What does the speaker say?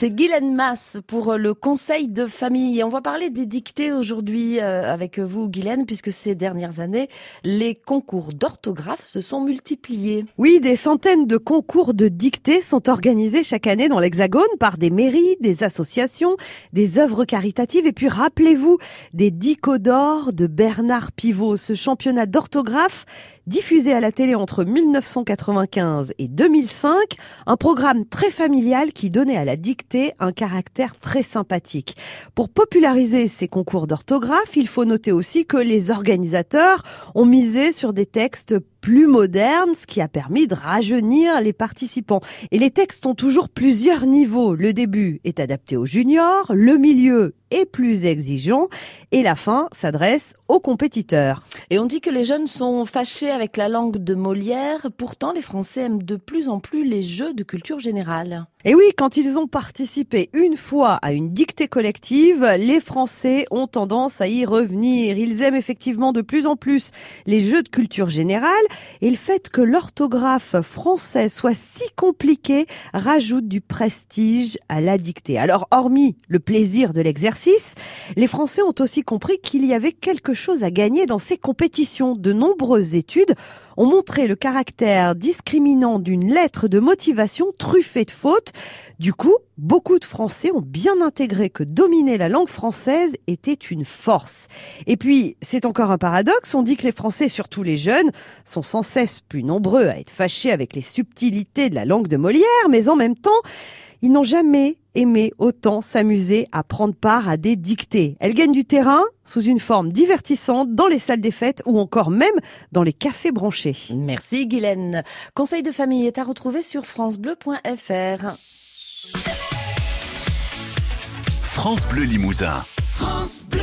C'est Guylaine Mass pour le conseil de famille. On va parler des dictées aujourd'hui euh, avec vous, Guylaine, puisque ces dernières années, les concours d'orthographe se sont multipliés. Oui, des centaines de concours de dictées sont organisés chaque année dans l'Hexagone par des mairies, des associations, des œuvres caritatives. Et puis rappelez-vous des d'or de Bernard Pivot, ce championnat d'orthographe diffusé à la télé entre 1995 et 2005, un programme très familial qui donnait à la dictée un caractère très sympathique. Pour populariser ces concours d'orthographe, il faut noter aussi que les organisateurs ont misé sur des textes plus moderne, ce qui a permis de rajeunir les participants. Et les textes ont toujours plusieurs niveaux. Le début est adapté aux juniors, le milieu est plus exigeant et la fin s'adresse aux compétiteurs. Et on dit que les jeunes sont fâchés avec la langue de Molière, pourtant les Français aiment de plus en plus les jeux de culture générale. Et oui, quand ils ont participé une fois à une dictée collective, les Français ont tendance à y revenir. Ils aiment effectivement de plus en plus les jeux de culture générale et le fait que l'orthographe français soit si compliqué rajoute du prestige à la dictée. Alors, hormis le plaisir de l'exercice, les Français ont aussi compris qu'il y avait quelque chose à gagner dans ces compétitions. De nombreuses études ont montré le caractère discriminant d'une lettre de motivation truffée de fautes. Du coup, beaucoup de Français ont bien intégré que dominer la langue française était une force. Et puis, c'est encore un paradoxe, on dit que les Français, surtout les jeunes, sont sans cesse plus nombreux à être fâchés avec les subtilités de la langue de Molière, mais en même temps, ils n'ont jamais aimé autant s'amuser à prendre part à des dictées. Elles gagnent du terrain sous une forme divertissante dans les salles des fêtes ou encore même dans les cafés branchés. Merci Guylaine. Conseil de famille est à retrouver sur francebleu.fr. France Bleu Limousin. France Bleu.